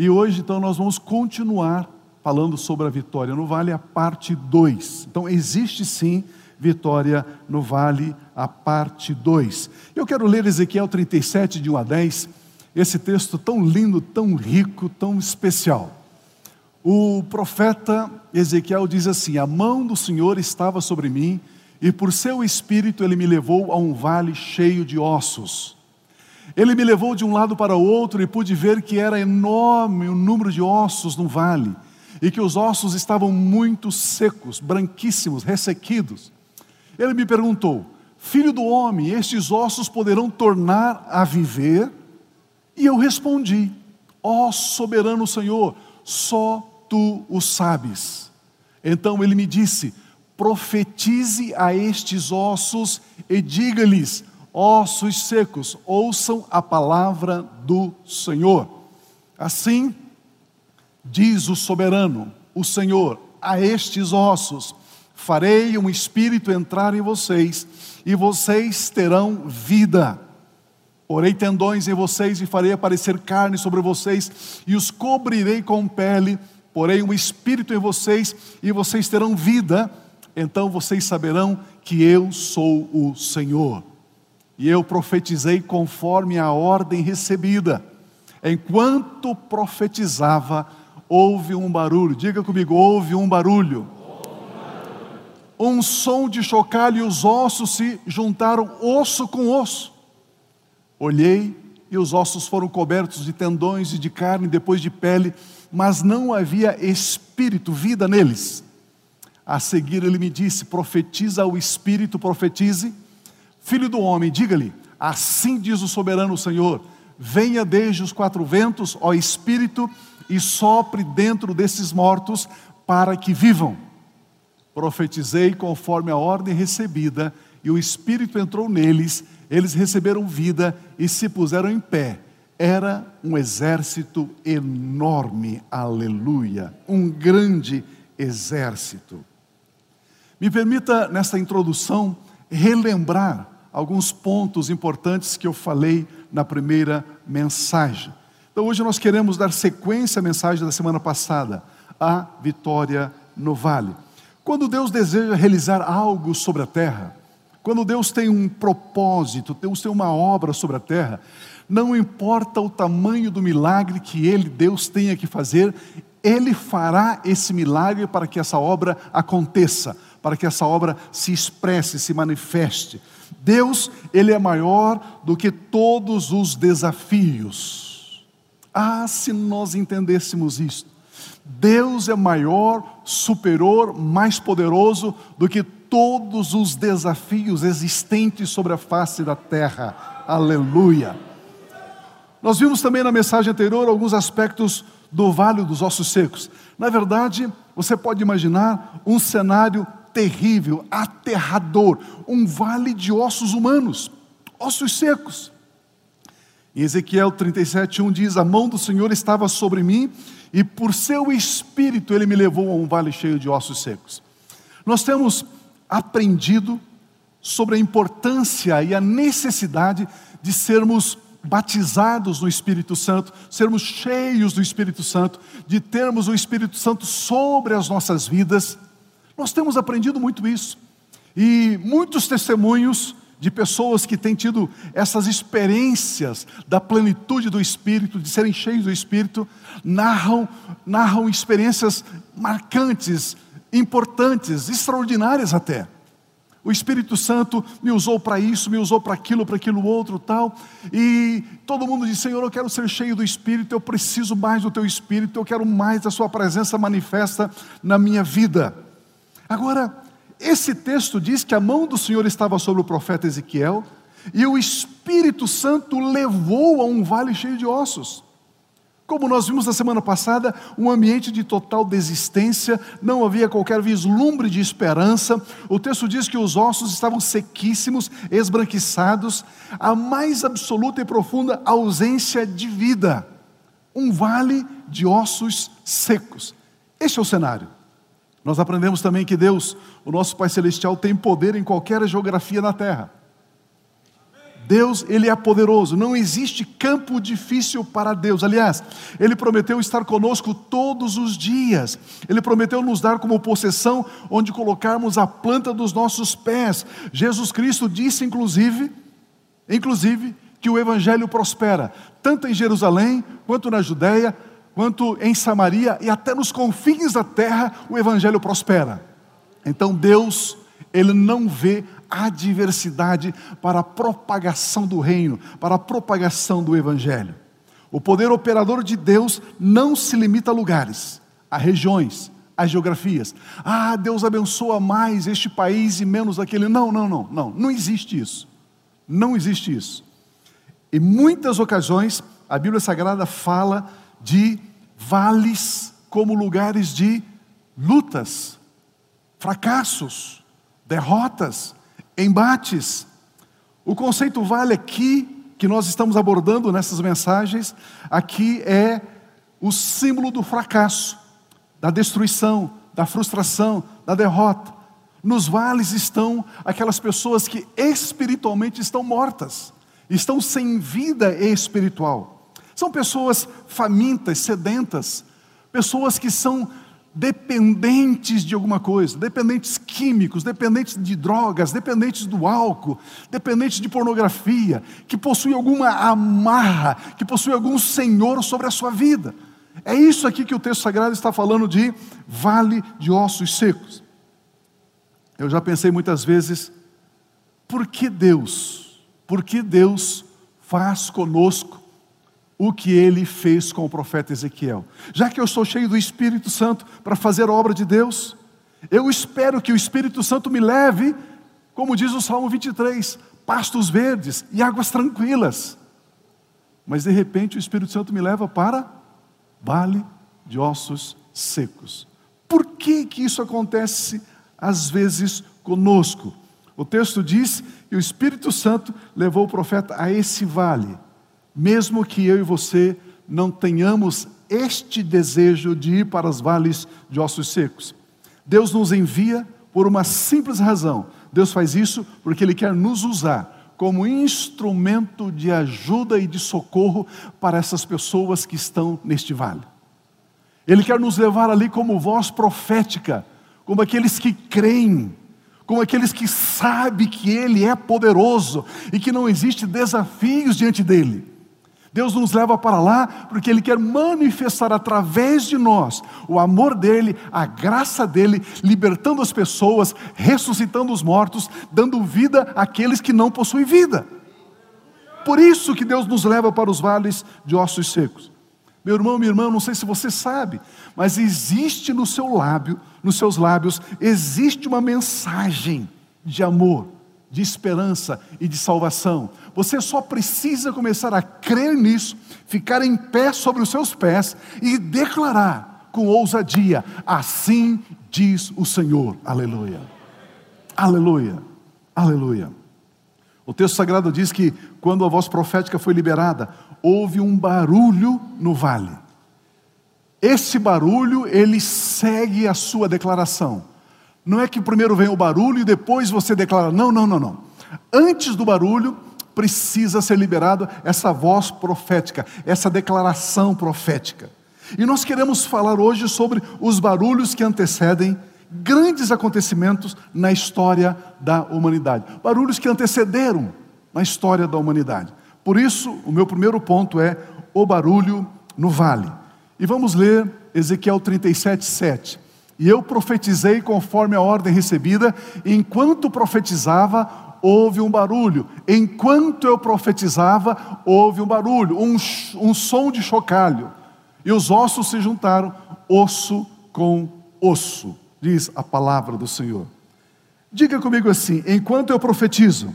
E hoje, então, nós vamos continuar falando sobre a vitória no vale, a parte 2. Então, existe sim vitória no vale, a parte 2. Eu quero ler Ezequiel 37, de 1 a 10, esse texto tão lindo, tão rico, tão especial. O profeta Ezequiel diz assim: A mão do Senhor estava sobre mim, e por seu espírito ele me levou a um vale cheio de ossos. Ele me levou de um lado para o outro e pude ver que era enorme o número de ossos no vale, e que os ossos estavam muito secos, branquíssimos, ressequidos. Ele me perguntou: Filho do homem, estes ossos poderão tornar a viver? E eu respondi: Ó oh, soberano Senhor, só tu o sabes. Então ele me disse: Profetize a estes ossos e diga-lhes: Ossos secos, ouçam a palavra do Senhor. Assim diz o soberano, o Senhor, a estes ossos: Farei um espírito entrar em vocês, e vocês terão vida. Porei tendões em vocês e farei aparecer carne sobre vocês, e os cobrirei com pele, porei um espírito em vocês, e vocês terão vida, então vocês saberão que eu sou o Senhor. E eu profetizei conforme a ordem recebida. Enquanto profetizava, houve um barulho. Diga comigo, houve um barulho. Um som de chocalho e os ossos se juntaram osso com osso. Olhei e os ossos foram cobertos de tendões e de carne, depois de pele, mas não havia espírito, vida neles. A seguir ele me disse: profetiza o espírito, profetize. Filho do homem, diga-lhe: assim diz o soberano Senhor: venha desde os quatro ventos, ó espírito, e sopre dentro desses mortos, para que vivam. Profetizei conforme a ordem recebida, e o espírito entrou neles eles receberam vida e se puseram em pé. Era um exército enorme, aleluia, um grande exército. Me permita, nesta introdução, relembrar alguns pontos importantes que eu falei na primeira mensagem. Então, hoje nós queremos dar sequência à mensagem da semana passada, a vitória no vale. Quando Deus deseja realizar algo sobre a terra, quando Deus tem um propósito, Deus tem uma obra sobre a terra, não importa o tamanho do milagre que ele, Deus, tenha que fazer, ele fará esse milagre para que essa obra aconteça, para que essa obra se expresse, se manifeste. Deus, ele é maior do que todos os desafios. Ah, se nós entendêssemos isto. Deus é maior, superior, mais poderoso do que todos os desafios existentes sobre a face da terra. Aleluia. Nós vimos também na mensagem anterior alguns aspectos do vale dos ossos secos. Na verdade, você pode imaginar um cenário terrível, aterrador, um vale de ossos humanos, ossos secos. Em Ezequiel 37:1 diz: A mão do Senhor estava sobre mim, e por seu espírito ele me levou a um vale cheio de ossos secos. Nós temos aprendido sobre a importância e a necessidade de sermos batizados no Espírito Santo, sermos cheios do Espírito Santo, de termos o Espírito Santo sobre as nossas vidas. Nós temos aprendido muito isso. E muitos testemunhos de pessoas que têm tido essas experiências da plenitude do Espírito, de serem cheios do Espírito, narram, narram experiências marcantes, importantes, extraordinárias até. O Espírito Santo me usou para isso, me usou para aquilo, para aquilo outro, tal. E todo mundo diz: Senhor, eu quero ser cheio do Espírito, eu preciso mais do Teu Espírito, eu quero mais da Sua presença manifesta na minha vida. Agora, esse texto diz que a mão do Senhor estava sobre o profeta Ezequiel e o Espírito Santo levou a um vale cheio de ossos. Como nós vimos na semana passada, um ambiente de total desistência, não havia qualquer vislumbre de esperança. O texto diz que os ossos estavam sequíssimos, esbranquiçados, a mais absoluta e profunda ausência de vida. Um vale de ossos secos. Este é o cenário. Nós aprendemos também que Deus, o nosso Pai Celestial, tem poder em qualquer geografia na terra. Deus, ele é poderoso, não existe campo difícil para Deus. Aliás, ele prometeu estar conosco todos os dias. Ele prometeu nos dar como possessão onde colocarmos a planta dos nossos pés. Jesus Cristo disse inclusive, inclusive que o evangelho prospera, tanto em Jerusalém, quanto na Judéia, quanto em Samaria e até nos confins da terra, o evangelho prospera. Então Deus, ele não vê adversidade para a propagação do reino, para a propagação do evangelho. O poder operador de Deus não se limita a lugares, a regiões, a geografias. Ah, Deus abençoa mais este país e menos aquele. Não, não, não, não, não existe isso. Não existe isso. Em muitas ocasiões, a Bíblia Sagrada fala de vales como lugares de lutas, fracassos, derrotas, embates. O conceito vale aqui, que nós estamos abordando nessas mensagens, aqui é o símbolo do fracasso, da destruição, da frustração, da derrota. Nos vales estão aquelas pessoas que espiritualmente estão mortas, estão sem vida espiritual. São pessoas famintas, sedentas, pessoas que são dependentes de alguma coisa, dependentes químicos, dependentes de drogas, dependentes do álcool, dependentes de pornografia, que possui alguma amarra, que possui algum senhor sobre a sua vida. É isso aqui que o texto sagrado está falando de vale de ossos secos. Eu já pensei muitas vezes, por que Deus, por que Deus faz conosco o que ele fez com o profeta Ezequiel. Já que eu estou cheio do Espírito Santo para fazer a obra de Deus, eu espero que o Espírito Santo me leve, como diz o Salmo 23, pastos verdes e águas tranquilas. Mas de repente o Espírito Santo me leva para vale de ossos secos. Por que que isso acontece às vezes conosco? O texto diz que o Espírito Santo levou o profeta a esse vale mesmo que eu e você não tenhamos este desejo de ir para os vales de ossos secos. Deus nos envia por uma simples razão. Deus faz isso porque Ele quer nos usar como instrumento de ajuda e de socorro para essas pessoas que estão neste vale. Ele quer nos levar ali como voz profética, como aqueles que creem, como aqueles que sabem que Ele é poderoso e que não existe desafios diante dele. Deus nos leva para lá porque Ele quer manifestar através de nós o amor dEle, a graça dEle, libertando as pessoas, ressuscitando os mortos, dando vida àqueles que não possuem vida. Por isso que Deus nos leva para os vales de ossos secos. Meu irmão, minha irmã, não sei se você sabe, mas existe no seu lábio, nos seus lábios, existe uma mensagem de amor de esperança e de salvação. Você só precisa começar a crer nisso, ficar em pé sobre os seus pés e declarar com ousadia: Assim diz o Senhor. Aleluia. Aleluia. Aleluia. O texto sagrado diz que quando a voz profética foi liberada, houve um barulho no vale. Esse barulho, ele segue a sua declaração. Não é que primeiro vem o barulho e depois você declara. Não, não, não, não. Antes do barulho, precisa ser liberado essa voz profética, essa declaração profética. E nós queremos falar hoje sobre os barulhos que antecedem grandes acontecimentos na história da humanidade. Barulhos que antecederam na história da humanidade. Por isso, o meu primeiro ponto é o barulho no vale. E vamos ler Ezequiel 37, 7. E eu profetizei conforme a ordem recebida, enquanto profetizava, houve um barulho. Enquanto eu profetizava, houve um barulho, um, um som de chocalho. E os ossos se juntaram, osso com osso, diz a palavra do Senhor. Diga comigo assim: enquanto eu profetizo,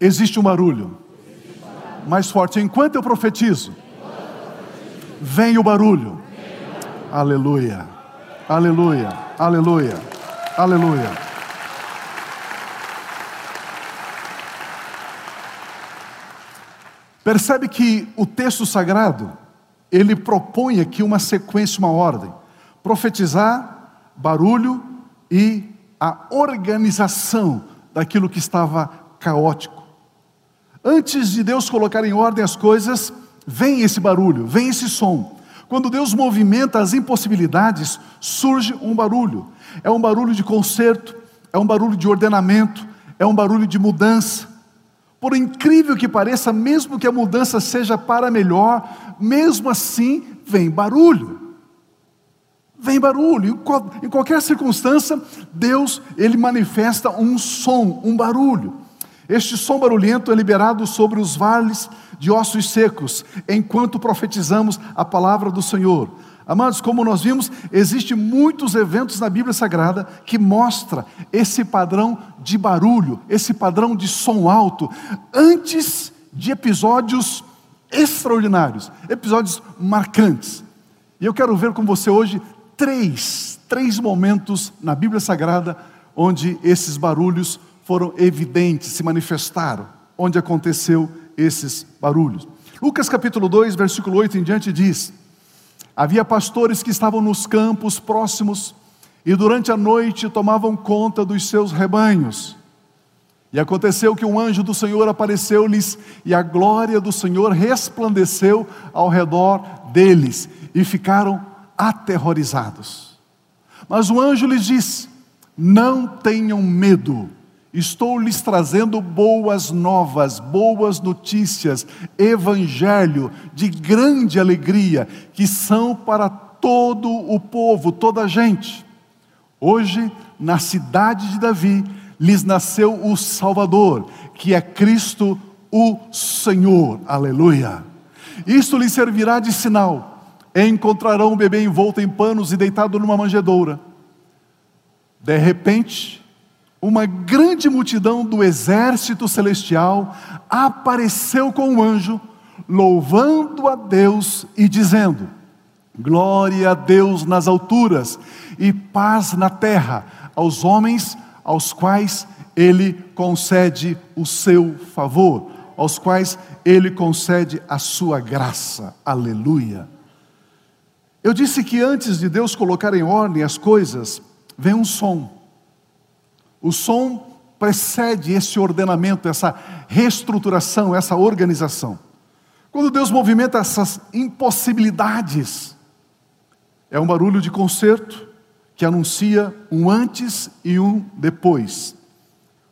existe um barulho. Mais forte, enquanto eu profetizo, vem o barulho. Aleluia, aleluia, aleluia, aleluia. Percebe que o texto sagrado, ele propõe aqui uma sequência, uma ordem: profetizar, barulho e a organização daquilo que estava caótico. Antes de Deus colocar em ordem as coisas, vem esse barulho, vem esse som. Quando Deus movimenta as impossibilidades, surge um barulho. É um barulho de conserto, é um barulho de ordenamento, é um barulho de mudança. Por incrível que pareça, mesmo que a mudança seja para melhor, mesmo assim vem barulho. Vem barulho. Em qualquer circunstância, Deus ele manifesta um som, um barulho. Este som barulhento é liberado sobre os vales de ossos secos, enquanto profetizamos a palavra do Senhor. Amados, como nós vimos, existem muitos eventos na Bíblia Sagrada que mostra esse padrão de barulho, esse padrão de som alto, antes de episódios extraordinários, episódios marcantes. E eu quero ver com você hoje três, três momentos na Bíblia Sagrada onde esses barulhos foram evidentes, se manifestaram, onde aconteceu esses barulhos. Lucas capítulo 2, versículo 8 em diante diz: Havia pastores que estavam nos campos próximos e durante a noite tomavam conta dos seus rebanhos. E aconteceu que um anjo do Senhor apareceu-lhes e a glória do Senhor resplandeceu ao redor deles e ficaram aterrorizados. Mas o anjo lhes disse: Não tenham medo, Estou lhes trazendo boas novas, boas notícias, evangelho de grande alegria, que são para todo o povo, toda a gente. Hoje, na cidade de Davi, lhes nasceu o Salvador, que é Cristo o Senhor. Aleluia. Isto lhes servirá de sinal. Encontrarão o bebê envolto em panos e deitado numa manjedoura. De repente, uma grande multidão do exército celestial apareceu com o um anjo, louvando a Deus e dizendo: Glória a Deus nas alturas e paz na terra aos homens aos quais ele concede o seu favor, aos quais ele concede a sua graça. Aleluia. Eu disse que antes de Deus colocar em ordem as coisas, vem um som. O som precede esse ordenamento, essa reestruturação, essa organização. Quando Deus movimenta essas impossibilidades, é um barulho de concerto que anuncia um antes e um depois.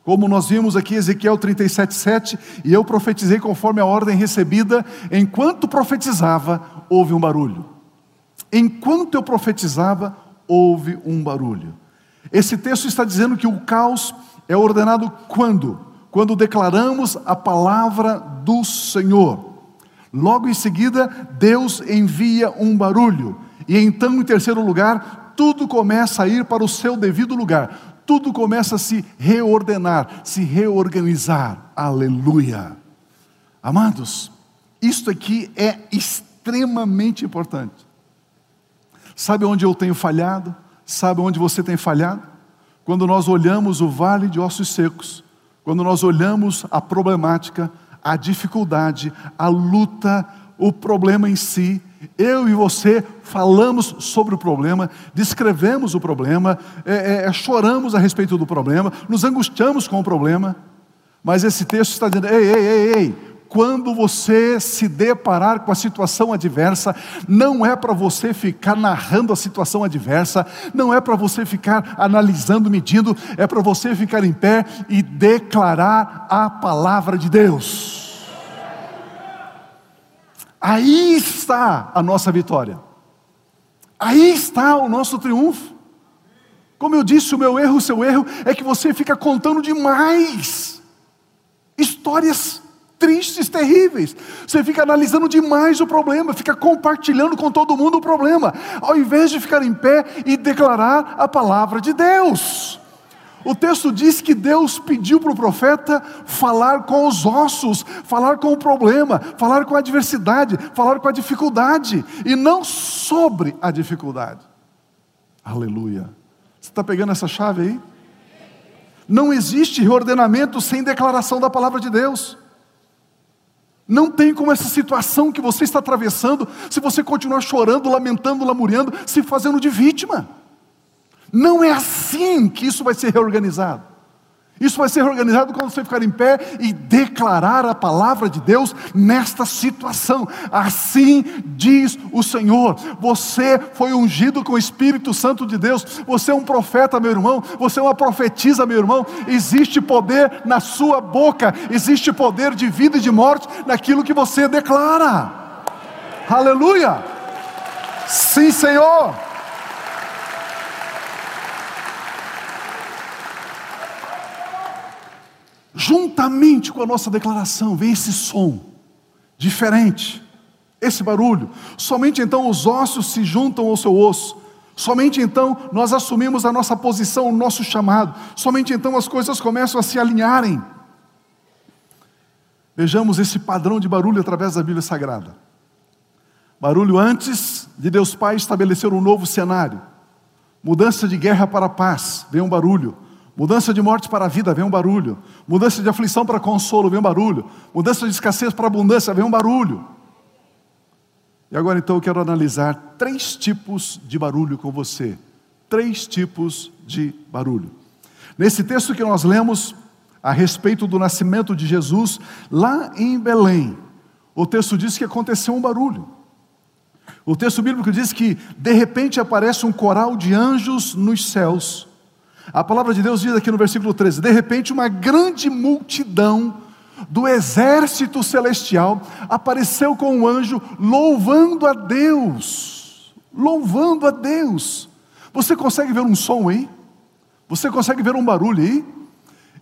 Como nós vimos aqui Ezequiel 37:7, e eu profetizei conforme a ordem recebida, enquanto profetizava, houve um barulho. Enquanto eu profetizava, houve um barulho. Esse texto está dizendo que o caos é ordenado quando? Quando declaramos a palavra do Senhor. Logo em seguida, Deus envia um barulho. E então, em terceiro lugar, tudo começa a ir para o seu devido lugar. Tudo começa a se reordenar, se reorganizar. Aleluia. Amados, isto aqui é extremamente importante. Sabe onde eu tenho falhado? Sabe onde você tem falhado? Quando nós olhamos o vale de ossos secos, quando nós olhamos a problemática, a dificuldade, a luta, o problema em si, eu e você falamos sobre o problema, descrevemos o problema, é, é, é choramos a respeito do problema, nos angustiamos com o problema, mas esse texto está dizendo: ei, ei, ei, ei, quando você se deparar com a situação adversa, não é para você ficar narrando a situação adversa, não é para você ficar analisando, medindo, é para você ficar em pé e declarar a palavra de Deus. Aí está a nossa vitória, aí está o nosso triunfo. Como eu disse, o meu erro, o seu erro, é que você fica contando demais histórias tristes, terríveis. Você fica analisando demais o problema, fica compartilhando com todo mundo o problema, ao invés de ficar em pé e declarar a palavra de Deus. O texto diz que Deus pediu para o profeta falar com os ossos, falar com o problema, falar com a adversidade, falar com a dificuldade, e não sobre a dificuldade. Aleluia. Você está pegando essa chave aí? Não existe reordenamento sem declaração da palavra de Deus. Não tem como essa situação que você está atravessando, se você continuar chorando, lamentando, lamuriando, se fazendo de vítima. Não é assim que isso vai ser reorganizado. Isso vai ser organizado quando você ficar em pé e declarar a palavra de Deus nesta situação. Assim diz o Senhor. Você foi ungido com o Espírito Santo de Deus. Você é um profeta, meu irmão. Você é uma profetisa, meu irmão. Existe poder na sua boca. Existe poder de vida e de morte naquilo que você declara. Aleluia! Sim, Senhor. Juntamente com a nossa declaração, vem esse som diferente, esse barulho. Somente então os ossos se juntam ao seu osso. Somente então nós assumimos a nossa posição, o nosso chamado. Somente então as coisas começam a se alinharem. Vejamos esse padrão de barulho através da Bíblia Sagrada. Barulho antes de Deus Pai estabelecer um novo cenário. Mudança de guerra para paz, vem um barulho. Mudança de morte para a vida, vem um barulho. Mudança de aflição para consolo, vem um barulho. Mudança de escassez para abundância, vem um barulho. E agora então eu quero analisar três tipos de barulho com você. Três tipos de barulho. Nesse texto que nós lemos a respeito do nascimento de Jesus, lá em Belém, o texto diz que aconteceu um barulho. O texto bíblico diz que de repente aparece um coral de anjos nos céus a palavra de Deus diz aqui no versículo 13: de repente, uma grande multidão do exército celestial apareceu com um anjo louvando a Deus. Louvando a Deus. Você consegue ver um som aí? Você consegue ver um barulho aí?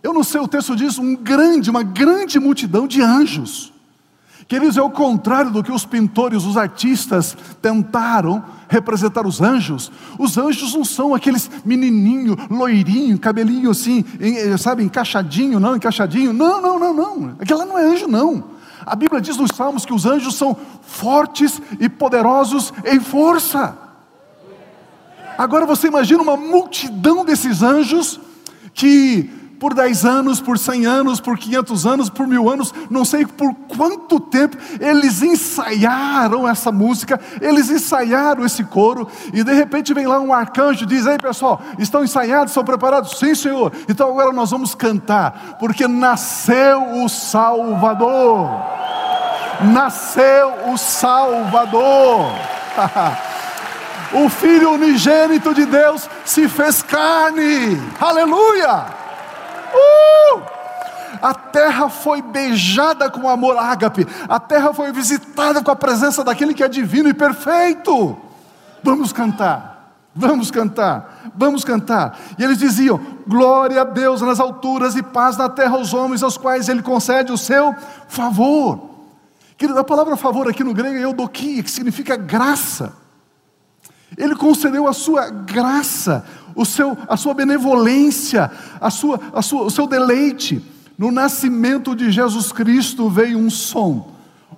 Eu não sei, o texto diz um grande, uma grande multidão de anjos. Queridos, é o contrário do que os pintores, os artistas tentaram representar os anjos. Os anjos não são aqueles menininho, loirinho, cabelinho assim, sabe, encaixadinho, não, encaixadinho. Não, não, não, não. Aquela não é anjo, não. A Bíblia diz nos Salmos que os anjos são fortes e poderosos em força. Agora você imagina uma multidão desses anjos que por 10 anos, por 100 anos, por 500 anos, por mil anos, não sei por quanto tempo, eles ensaiaram essa música, eles ensaiaram esse coro, e de repente vem lá um arcanjo e diz: Ei pessoal, estão ensaiados, estão preparados? Sim, Senhor, então agora nós vamos cantar, porque nasceu o Salvador, nasceu o Salvador. o Filho unigênito de Deus se fez carne, aleluia! Uh! A terra foi beijada com amor ágape, a terra foi visitada com a presença daquele que é divino e perfeito. Vamos cantar, vamos cantar, vamos cantar. E eles diziam: Glória a Deus nas alturas e paz na terra aos homens aos quais Ele concede o seu favor. Querido, a palavra favor aqui no grego é eudokia, que significa graça. Ele concedeu a sua graça, o seu, a sua benevolência, a sua, a sua, o seu deleite. No nascimento de Jesus Cristo veio um som,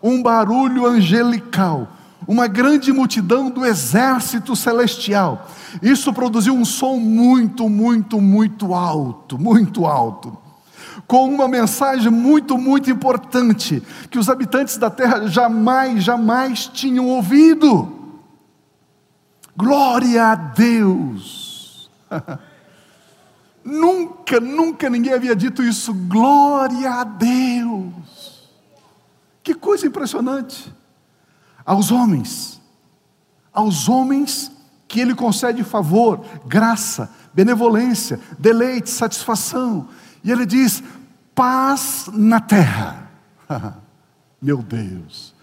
um barulho angelical, uma grande multidão do exército celestial. Isso produziu um som muito, muito, muito alto, muito alto. Com uma mensagem muito, muito importante, que os habitantes da terra jamais, jamais tinham ouvido. Glória a Deus! nunca, nunca ninguém havia dito isso. Glória a Deus! Que coisa impressionante! Aos homens, aos homens que Ele concede favor, graça, benevolência, deleite, satisfação. E Ele diz: paz na terra. Meu Deus,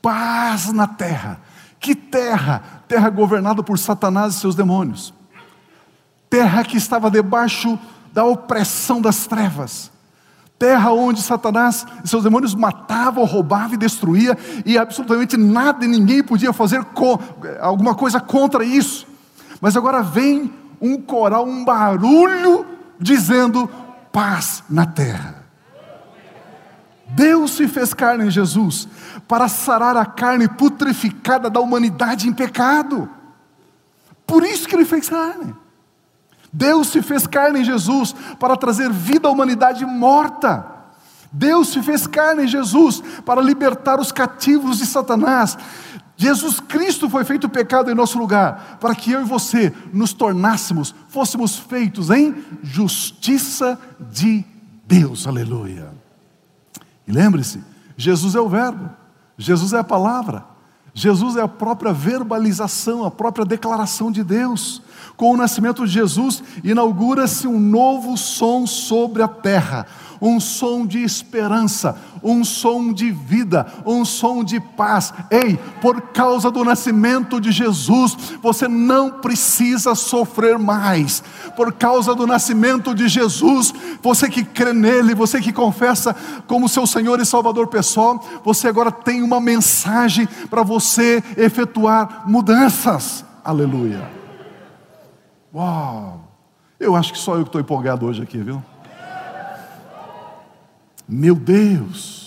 paz na terra. Que terra? Terra governada por Satanás e seus demônios. Terra que estava debaixo da opressão das trevas. Terra onde Satanás e seus demônios matavam, roubavam e destruíam, e absolutamente nada e ninguém podia fazer alguma coisa contra isso. Mas agora vem um coral, um barulho dizendo paz na terra. Deus se fez carne em Jesus para sarar a carne putreficada da humanidade em pecado. Por isso que ele fez carne. Deus se fez carne em Jesus para trazer vida à humanidade morta. Deus se fez carne em Jesus para libertar os cativos de Satanás. Jesus Cristo foi feito pecado em nosso lugar, para que eu e você nos tornássemos, fôssemos feitos em justiça de Deus. Aleluia. E lembre-se, Jesus é o Verbo, Jesus é a palavra, Jesus é a própria verbalização, a própria declaração de Deus. Com o nascimento de Jesus, inaugura-se um novo som sobre a terra, um som de esperança, um som de vida, um som de paz. Ei, por causa do nascimento de Jesus, você não precisa sofrer mais. Por causa do nascimento de Jesus, você que crê nele, você que confessa como seu Senhor e Salvador pessoal, você agora tem uma mensagem para você efetuar mudanças. Aleluia. Uau! Eu acho que só eu que estou empolgado hoje aqui, viu? Meu Deus!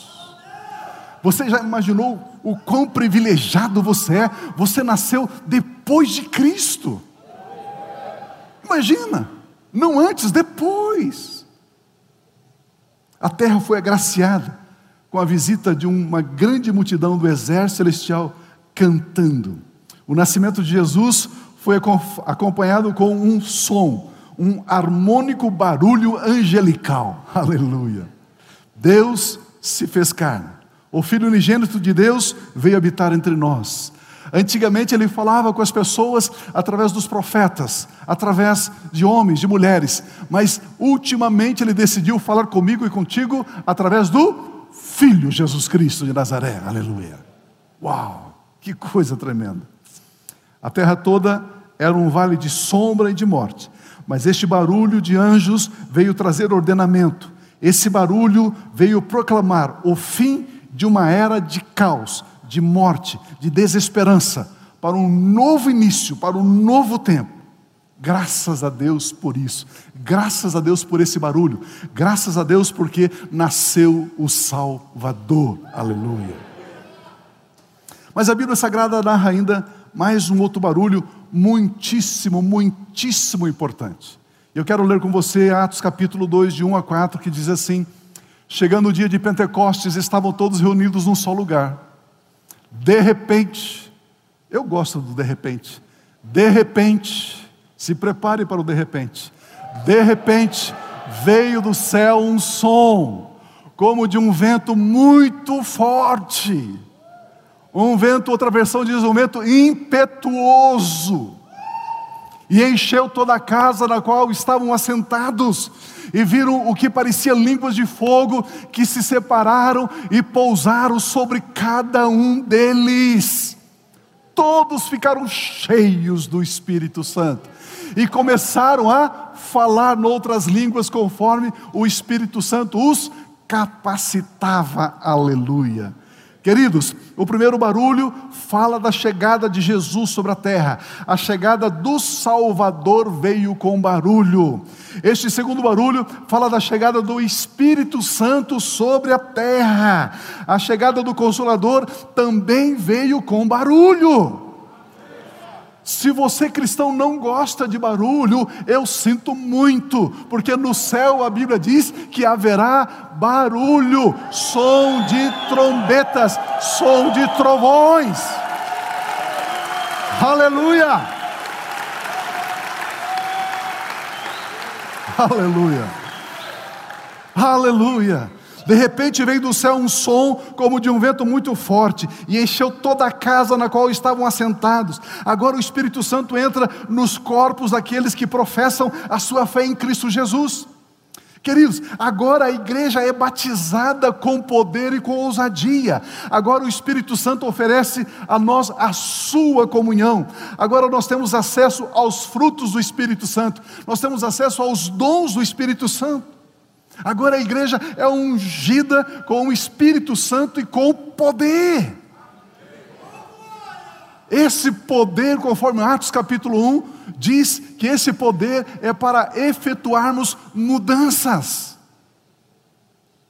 Você já imaginou o quão privilegiado você é? Você nasceu depois de Cristo. Imagina, não antes, depois. A terra foi agraciada com a visita de uma grande multidão do exército celestial cantando. O nascimento de Jesus foi acompanhado com um som, um harmônico barulho angelical. Aleluia. Deus se fez carne. O Filho unigênito de Deus veio habitar entre nós. Antigamente ele falava com as pessoas através dos profetas, através de homens, de mulheres, mas ultimamente ele decidiu falar comigo e contigo através do Filho Jesus Cristo de Nazaré. Aleluia. Uau, que coisa tremenda. A terra toda era um vale de sombra e de morte, mas este barulho de anjos veio trazer ordenamento, esse barulho veio proclamar o fim de uma era de caos, de morte, de desesperança, para um novo início, para um novo tempo. Graças a Deus por isso, graças a Deus por esse barulho, graças a Deus porque nasceu o Salvador, aleluia. Mas a Bíblia Sagrada narra ainda mais um outro barulho muitíssimo, muitíssimo importante. Eu quero ler com você Atos capítulo 2, de 1 a 4, que diz assim: Chegando o dia de Pentecostes, estavam todos reunidos num só lugar. De repente, eu gosto do de repente. De repente, se prepare para o de repente. De repente, veio do céu um som, como de um vento muito forte. Um vento, outra versão diz um vento impetuoso e encheu toda a casa na qual estavam assentados, e viram o que parecia línguas de fogo que se separaram e pousaram sobre cada um deles. Todos ficaram cheios do Espírito Santo e começaram a falar noutras línguas conforme o Espírito Santo os capacitava. Aleluia. Queridos, o primeiro barulho fala da chegada de Jesus sobre a terra. A chegada do Salvador veio com barulho. Este segundo barulho fala da chegada do Espírito Santo sobre a terra. A chegada do Consolador também veio com barulho. Se você cristão não gosta de barulho, eu sinto muito, porque no céu a Bíblia diz que haverá barulho, som de trombetas, som de trovões. Aleluia! Aleluia! Aleluia! De repente veio do céu um som como de um vento muito forte e encheu toda a casa na qual estavam assentados. Agora o Espírito Santo entra nos corpos daqueles que professam a sua fé em Cristo Jesus. Queridos, agora a igreja é batizada com poder e com ousadia. Agora o Espírito Santo oferece a nós a sua comunhão. Agora nós temos acesso aos frutos do Espírito Santo. Nós temos acesso aos dons do Espírito Santo. Agora a igreja é ungida com o Espírito Santo e com poder. Esse poder, conforme Atos capítulo 1, diz que esse poder é para efetuarmos mudanças.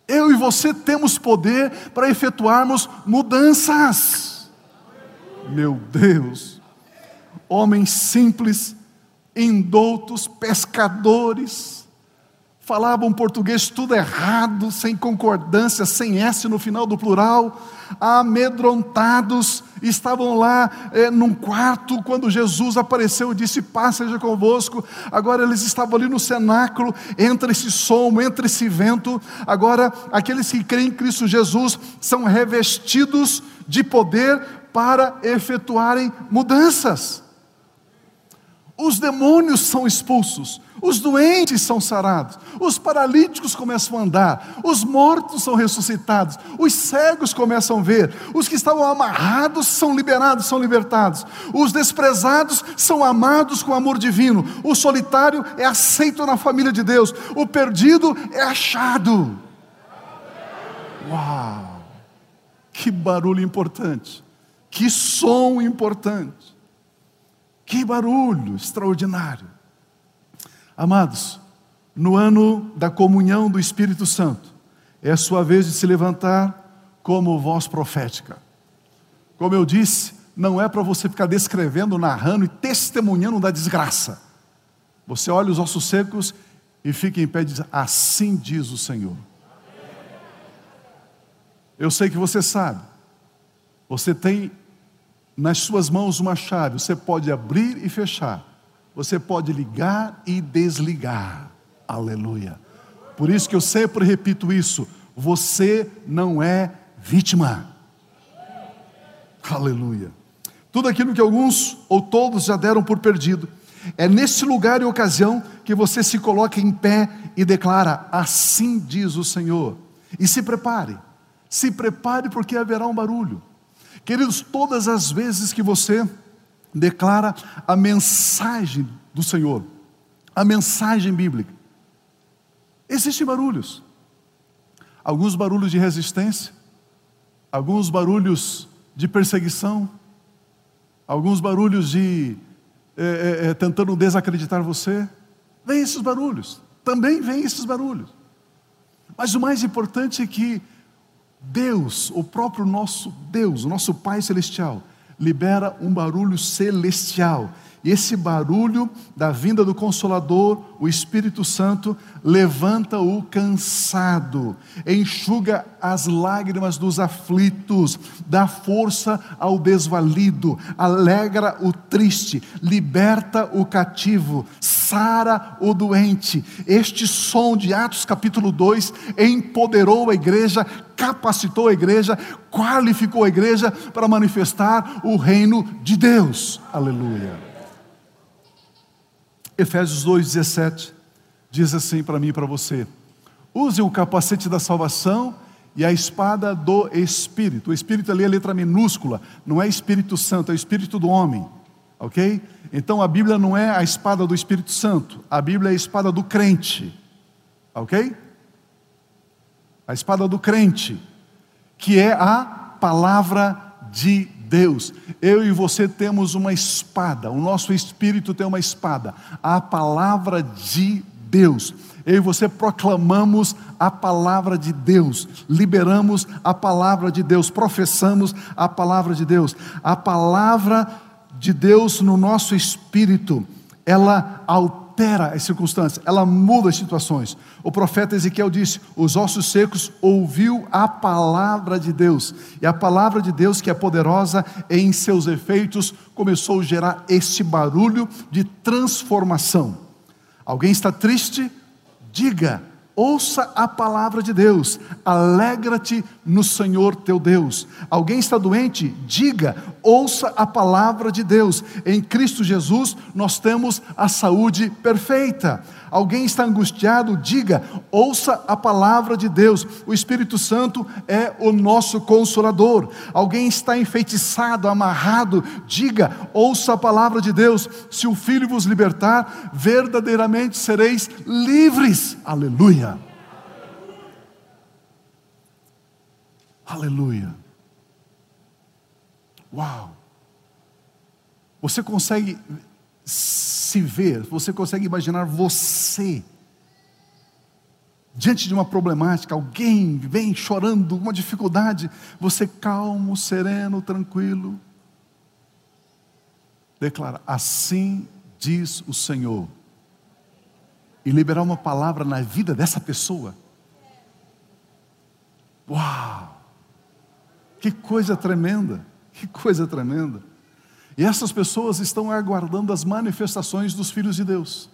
Eu e você temos poder para efetuarmos mudanças. Meu Deus, homens simples, indoutos, pescadores, falavam português tudo errado, sem concordância, sem S no final do plural, amedrontados, estavam lá é, num quarto quando Jesus apareceu e disse: Paz seja convosco. Agora eles estavam ali no cenáculo, entre esse som, entre esse vento. Agora, aqueles que creem em Cristo Jesus são revestidos de poder para efetuarem mudanças. Os demônios são expulsos, os doentes são sarados, os paralíticos começam a andar, os mortos são ressuscitados, os cegos começam a ver, os que estavam amarrados são liberados, são libertados, os desprezados são amados com amor divino, o solitário é aceito na família de Deus, o perdido é achado. Uau! Que barulho importante, que som importante. Que barulho extraordinário. Amados, no ano da comunhão do Espírito Santo, é a sua vez de se levantar como voz profética. Como eu disse, não é para você ficar descrevendo, narrando e testemunhando da desgraça. Você olha os ossos secos e fica em pé e diz: Assim diz o Senhor. Eu sei que você sabe, você tem nas suas mãos uma chave, você pode abrir e fechar, você pode ligar e desligar. Aleluia. Por isso que eu sempre repito isso: você não é vítima. Aleluia. Tudo aquilo que alguns ou todos já deram por perdido, é nesse lugar e ocasião que você se coloca em pé e declara: Assim diz o Senhor. E se prepare, se prepare porque haverá um barulho. Queridos, todas as vezes que você declara a mensagem do Senhor, a mensagem bíblica, existem barulhos. Alguns barulhos de resistência, alguns barulhos de perseguição, alguns barulhos de é, é, tentando desacreditar você. Vem esses barulhos, também vem esses barulhos. Mas o mais importante é que Deus, o próprio nosso Deus, o nosso Pai Celestial, libera um barulho celestial. E esse barulho da vinda do Consolador, o Espírito Santo, levanta o cansado, enxuga as lágrimas dos aflitos, dá força ao desvalido, alegra o triste, liberta o cativo, sara o doente. Este som de Atos capítulo 2 empoderou a igreja, capacitou a igreja, qualificou a igreja para manifestar o reino de Deus. Aleluia. Efésios 2,17 diz assim para mim e para você: use o capacete da salvação e a espada do Espírito. O Espírito ali é letra minúscula, não é Espírito Santo, é o Espírito do homem, ok? Então a Bíblia não é a espada do Espírito Santo, a Bíblia é a espada do crente, ok? A espada do crente, que é a palavra de Deus. Eu e você temos uma espada, o nosso espírito tem uma espada, a palavra de Deus. Eu e você proclamamos a palavra de Deus, liberamos a palavra de Deus, professamos a palavra de Deus. A palavra de Deus no nosso espírito, ela altera as circunstâncias, ela muda as situações. O profeta Ezequiel disse: Os ossos secos ouviu a palavra de Deus, e a palavra de Deus, que é poderosa em seus efeitos, começou a gerar este barulho de transformação. Alguém está triste? Diga, ouça a palavra de Deus, alegra-te no Senhor teu Deus. Alguém está doente? Diga, ouça a palavra de Deus. Em Cristo Jesus nós temos a saúde perfeita. Alguém está angustiado? Diga, ouça a palavra de Deus. O Espírito Santo é o nosso consolador. Alguém está enfeitiçado, amarrado? Diga, ouça a palavra de Deus. Se o Filho vos libertar, verdadeiramente sereis livres. Aleluia. Aleluia. Uau. Você consegue se ver, você consegue imaginar você diante de uma problemática, alguém vem chorando, uma dificuldade, você calmo, sereno, tranquilo, declara: Assim diz o Senhor. e liberar uma palavra na vida dessa pessoa. Uau! Que coisa tremenda! Que coisa tremenda! E essas pessoas estão aguardando as manifestações dos filhos de Deus.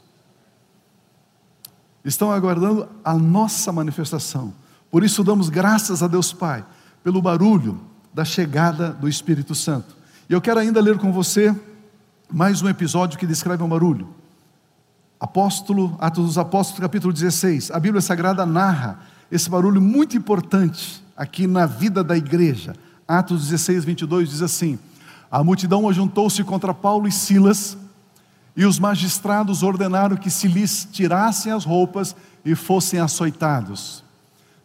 Estão aguardando a nossa manifestação. Por isso damos graças a Deus Pai pelo barulho da chegada do Espírito Santo. E eu quero ainda ler com você mais um episódio que descreve um barulho. Apóstolo, Atos dos Apóstolos, capítulo 16. A Bíblia Sagrada narra esse barulho muito importante aqui na vida da igreja. Atos 16, 22 diz assim: A multidão ajuntou-se contra Paulo e Silas, e os magistrados ordenaram que se lhes tirassem as roupas e fossem açoitados.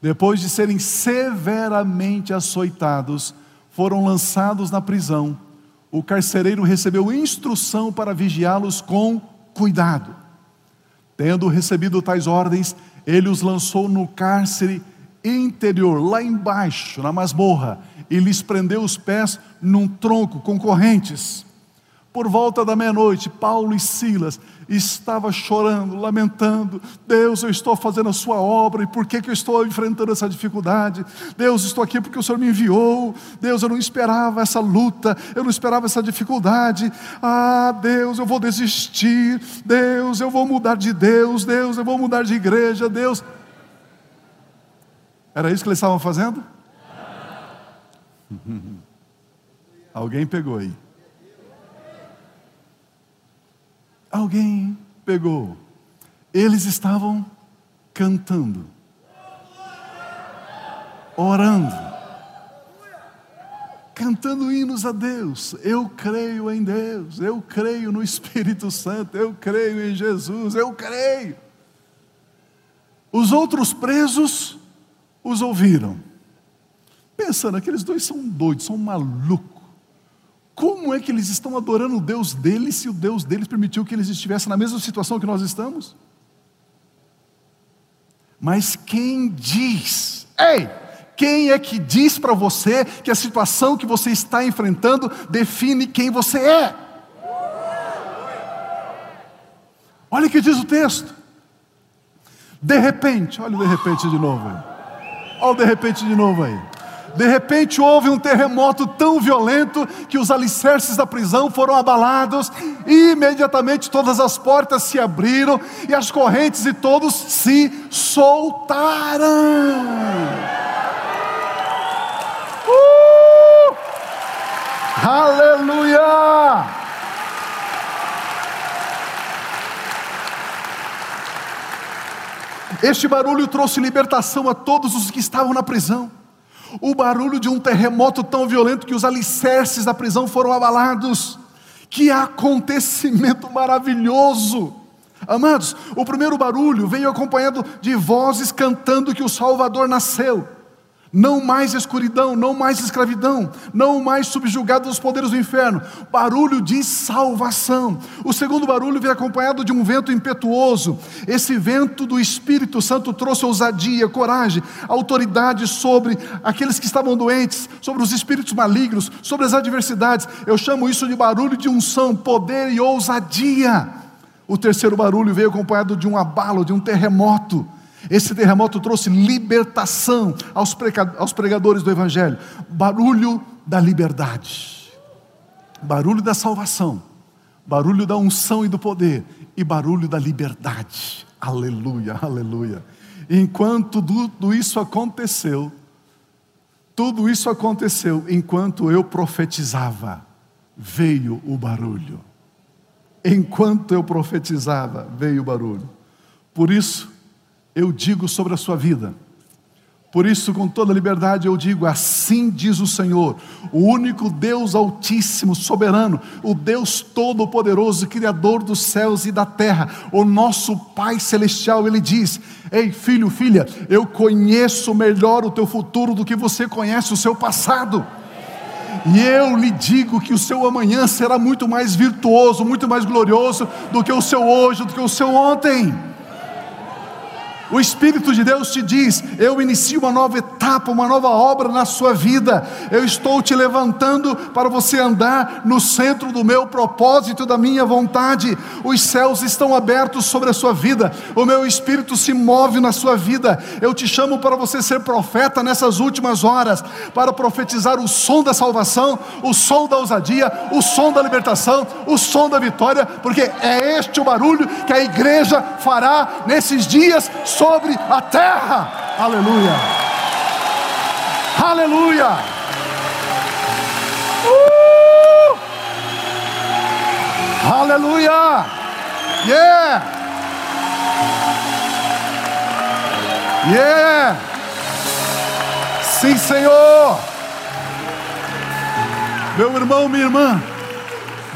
Depois de serem severamente açoitados, foram lançados na prisão. O carcereiro recebeu instrução para vigiá-los com cuidado. Tendo recebido tais ordens, ele os lançou no cárcere interior, lá embaixo, na masmorra, e lhes prendeu os pés num tronco com correntes. Por volta da meia-noite, Paulo e Silas estavam chorando, lamentando: Deus, eu estou fazendo a sua obra, e por que, que eu estou enfrentando essa dificuldade? Deus, estou aqui porque o Senhor me enviou. Deus, eu não esperava essa luta, eu não esperava essa dificuldade. Ah, Deus, eu vou desistir. Deus, eu vou mudar de Deus. Deus, eu vou mudar de igreja. Deus. Era isso que eles estavam fazendo? Alguém pegou aí. Alguém pegou. Eles estavam cantando, orando, cantando hinos a Deus. Eu creio em Deus, eu creio no Espírito Santo, eu creio em Jesus, eu creio. Os outros presos os ouviram, pensando: aqueles dois são doidos, são malucos. Como é que eles estão adorando o Deus deles se o Deus deles permitiu que eles estivessem na mesma situação que nós estamos? Mas quem diz, ei, quem é que diz para você que a situação que você está enfrentando define quem você é? Olha o que diz o texto. De repente, olha o de repente de novo aí. Olha o de repente de novo aí. De repente houve um terremoto tão violento que os alicerces da prisão foram abalados, e imediatamente todas as portas se abriram e as correntes e todos se soltaram. Uh! Aleluia! Este barulho trouxe libertação a todos os que estavam na prisão o barulho de um terremoto tão violento que os alicerces da prisão foram abalados. Que acontecimento maravilhoso! Amados, o primeiro barulho veio acompanhado de vozes cantando que o Salvador nasceu. Não mais escuridão, não mais escravidão, não mais subjugado aos poderes do inferno. Barulho de salvação. O segundo barulho veio acompanhado de um vento impetuoso. Esse vento do Espírito Santo trouxe ousadia, coragem, autoridade sobre aqueles que estavam doentes, sobre os espíritos malignos, sobre as adversidades. Eu chamo isso de barulho de unção, poder e ousadia. O terceiro barulho veio acompanhado de um abalo, de um terremoto. Esse terremoto trouxe libertação aos pregadores do Evangelho, barulho da liberdade, barulho da salvação, barulho da unção e do poder, e barulho da liberdade. Aleluia, aleluia. enquanto tudo isso aconteceu, tudo isso aconteceu enquanto eu profetizava, veio o barulho. Enquanto eu profetizava, veio o barulho. Por isso, eu digo sobre a sua vida. Por isso, com toda liberdade, eu digo: assim diz o Senhor, o único Deus Altíssimo, soberano, o Deus Todo-Poderoso, Criador dos céus e da terra, o nosso Pai Celestial. Ele diz: Ei, filho, filha, eu conheço melhor o teu futuro do que você conhece o seu passado. E eu lhe digo que o seu amanhã será muito mais virtuoso, muito mais glorioso do que o seu hoje, do que o seu ontem. O Espírito de Deus te diz: Eu inicio uma nova etapa, uma nova obra na sua vida. Eu estou te levantando para você andar no centro do meu propósito, da minha vontade. Os céus estão abertos sobre a sua vida. O meu Espírito se move na sua vida. Eu te chamo para você ser profeta nessas últimas horas, para profetizar o som da salvação, o som da ousadia, o som da libertação, o som da vitória, porque é este o barulho que a igreja fará nesses dias sobre a terra. Aleluia. Aleluia. Uh! Aleluia. Yeah. Yeah. Sim, Senhor. Meu irmão, minha irmã,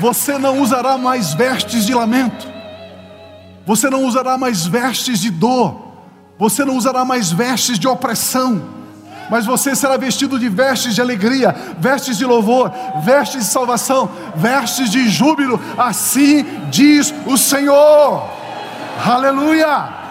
você não usará mais vestes de lamento, você não usará mais vestes de dor, você não usará mais vestes de opressão, mas você será vestido de vestes de alegria, vestes de louvor, vestes de salvação, vestes de júbilo, assim diz o Senhor. Aleluia!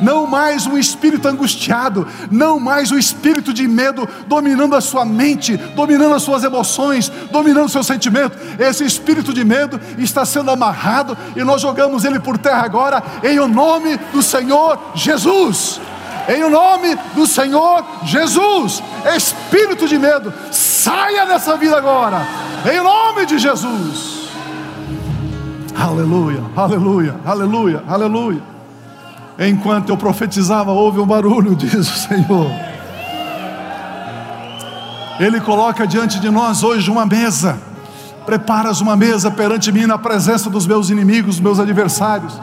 Não mais um espírito angustiado, não mais um espírito de medo dominando a sua mente, dominando as suas emoções, dominando o seu sentimento. Esse espírito de medo está sendo amarrado e nós jogamos ele por terra agora, em o nome do Senhor Jesus. Em o nome do Senhor Jesus, espírito de medo, saia dessa vida agora, em nome de Jesus. Aleluia, aleluia, aleluia, aleluia. Enquanto eu profetizava, houve um barulho, diz o Senhor. Ele coloca diante de nós hoje uma mesa. Preparas uma mesa perante mim na presença dos meus inimigos, meus adversários.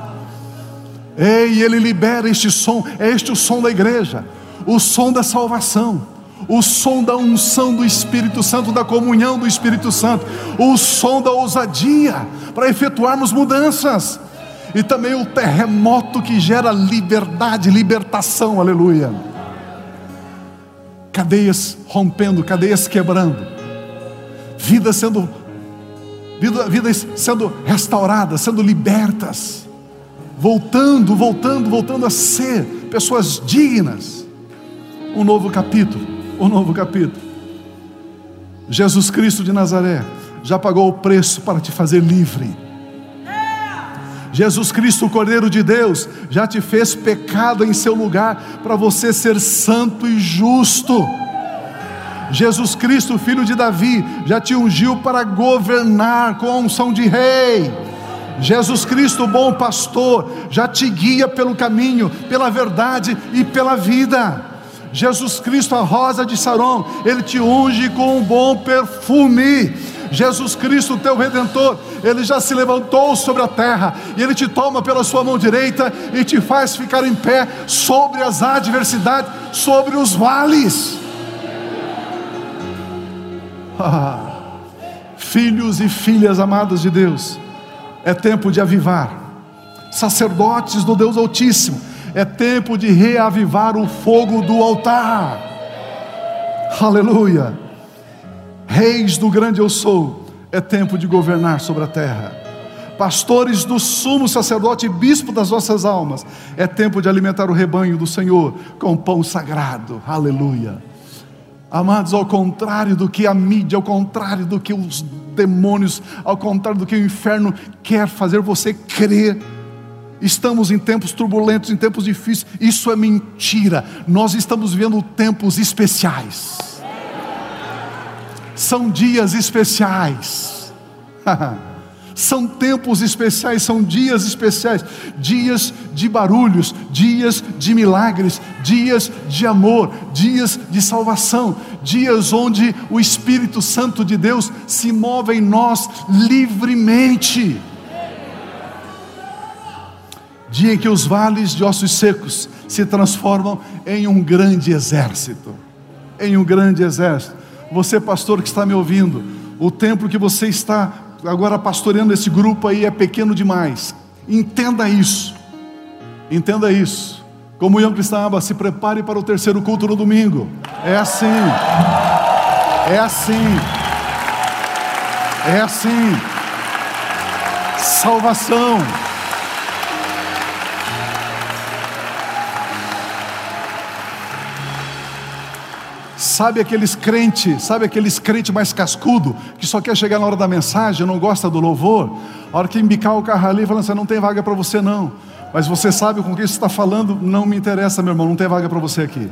Ei, ele libera este som, é este o som da igreja, o som da salvação, o som da unção do Espírito Santo, da comunhão do Espírito Santo, o som da ousadia para efetuarmos mudanças e também o terremoto que gera liberdade, libertação, aleluia. Cadeias rompendo, cadeias quebrando, vidas sendo, vida, vidas sendo restauradas, sendo libertas, voltando, voltando, voltando a ser pessoas dignas. Um novo capítulo, um novo capítulo. Jesus Cristo de Nazaré já pagou o preço para te fazer livre. Jesus Cristo, o Cordeiro de Deus, já te fez pecado em seu lugar para você ser santo e justo. Jesus Cristo, filho de Davi, já te ungiu para governar com a unção de rei. Jesus Cristo, bom pastor, já te guia pelo caminho, pela verdade e pela vida. Jesus Cristo, a rosa de Saron, ele te unge com um bom perfume Jesus Cristo, teu redentor, ele já se levantou sobre a terra e ele te toma pela sua mão direita e te faz ficar em pé sobre as adversidades, sobre os vales. Filhos e filhas amadas de Deus, é tempo de avivar. Sacerdotes do Deus Altíssimo, é tempo de reavivar o fogo do altar. Aleluia reis do grande eu sou, é tempo de governar sobre a terra. Pastores do sumo sacerdote e bispo das nossas almas, é tempo de alimentar o rebanho do Senhor com pão sagrado. Aleluia. Amados, ao contrário do que a mídia, ao contrário do que os demônios, ao contrário do que o inferno quer fazer você crer, estamos em tempos turbulentos, em tempos difíceis, isso é mentira. Nós estamos vivendo tempos especiais são dias especiais. são tempos especiais, são dias especiais, dias de barulhos, dias de milagres, dias de amor, dias de salvação, dias onde o Espírito Santo de Deus se move em nós livremente. Dia em que os vales de ossos secos se transformam em um grande exército, em um grande exército você, pastor que está me ouvindo, o templo que você está agora pastoreando esse grupo aí é pequeno demais. Entenda isso. Entenda isso. Ian Cristaba, se prepare para o terceiro culto no domingo. É assim. É assim. É assim. Sabe aqueles crentes, sabe aqueles crentes mais cascudo, que só quer chegar na hora da mensagem, não gosta do louvor? A hora que embicar o carro ali, falando assim, não tem vaga para você não. Mas você sabe com quem você está falando, não me interessa, meu irmão, não tem vaga para você aqui.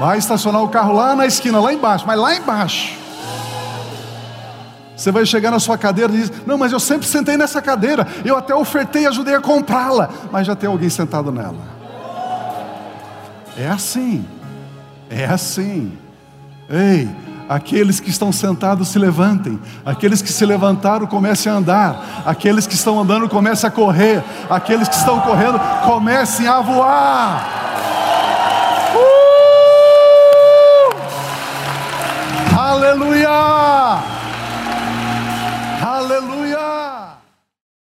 Vai estacionar o carro lá na esquina, lá embaixo, mas lá embaixo. Você vai chegar na sua cadeira e diz: Não, mas eu sempre sentei nessa cadeira, eu até ofertei e ajudei a comprá-la, mas já tem alguém sentado nela. É assim, é assim. Ei, aqueles que estão sentados se levantem, aqueles que se levantaram comecem a andar, aqueles que estão andando comecem a correr, aqueles que estão correndo comecem a voar. Uh! Aleluia!